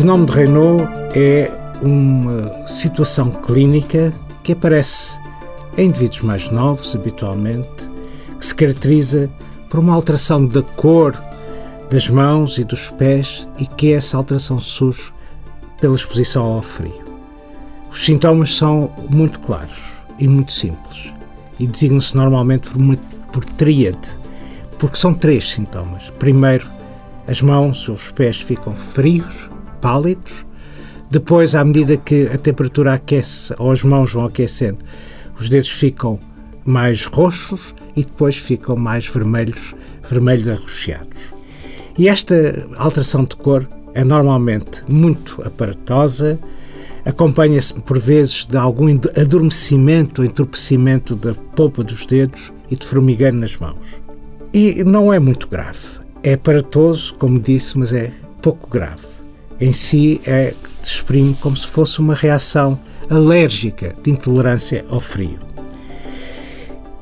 fenómeno de Raynaud é uma situação clínica que aparece em indivíduos mais novos, habitualmente, que se caracteriza por uma alteração da cor das mãos e dos pés e que essa alteração surge pela exposição ao frio. Os sintomas são muito claros e muito simples e designam-se normalmente por, uma, por tríade, porque são três sintomas. Primeiro, as mãos ou os pés ficam frios, pálidos. Depois, à medida que a temperatura aquece ou as mãos vão aquecendo, os dedos ficam mais roxos e depois ficam mais vermelhos, vermelhos arroxeados. E esta alteração de cor é normalmente muito aparatosa, acompanha-se por vezes de algum adormecimento, entorpecimento da polpa dos dedos e de formigueiro nas mãos. E não é muito grave. É aparatoso, como disse, mas é pouco grave. Em si, é, exprime como se fosse uma reação alérgica de intolerância ao frio.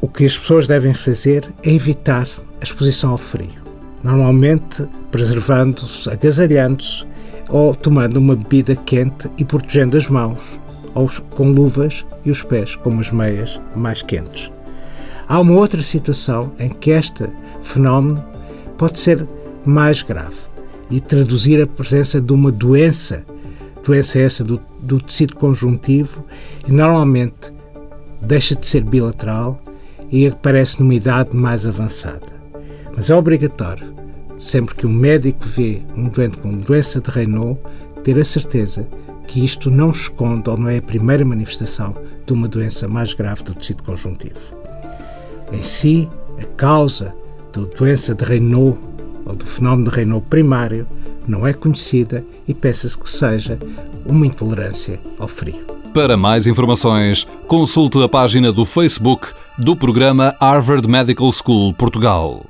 O que as pessoas devem fazer é evitar a exposição ao frio. Normalmente preservando-se, agasalhando-se ou tomando uma bebida quente e protegendo as mãos, ou com luvas e os pés com umas meias mais quentes. Há uma outra situação em que este fenómeno pode ser mais grave e traduzir a presença de uma doença, doença essa do, do tecido conjuntivo, e normalmente deixa de ser bilateral e aparece numa idade mais avançada. Mas é obrigatório, sempre que um médico vê um doente com doença de Raynaud, ter a certeza que isto não esconde ou não é a primeira manifestação de uma doença mais grave do tecido conjuntivo. Em si, a causa da doença de Raynaud ou do fenómeno Raynaud primário não é conhecida e peça-se que seja uma intolerância ao frio. Para mais informações, consulte a página do Facebook do programa Harvard Medical School Portugal.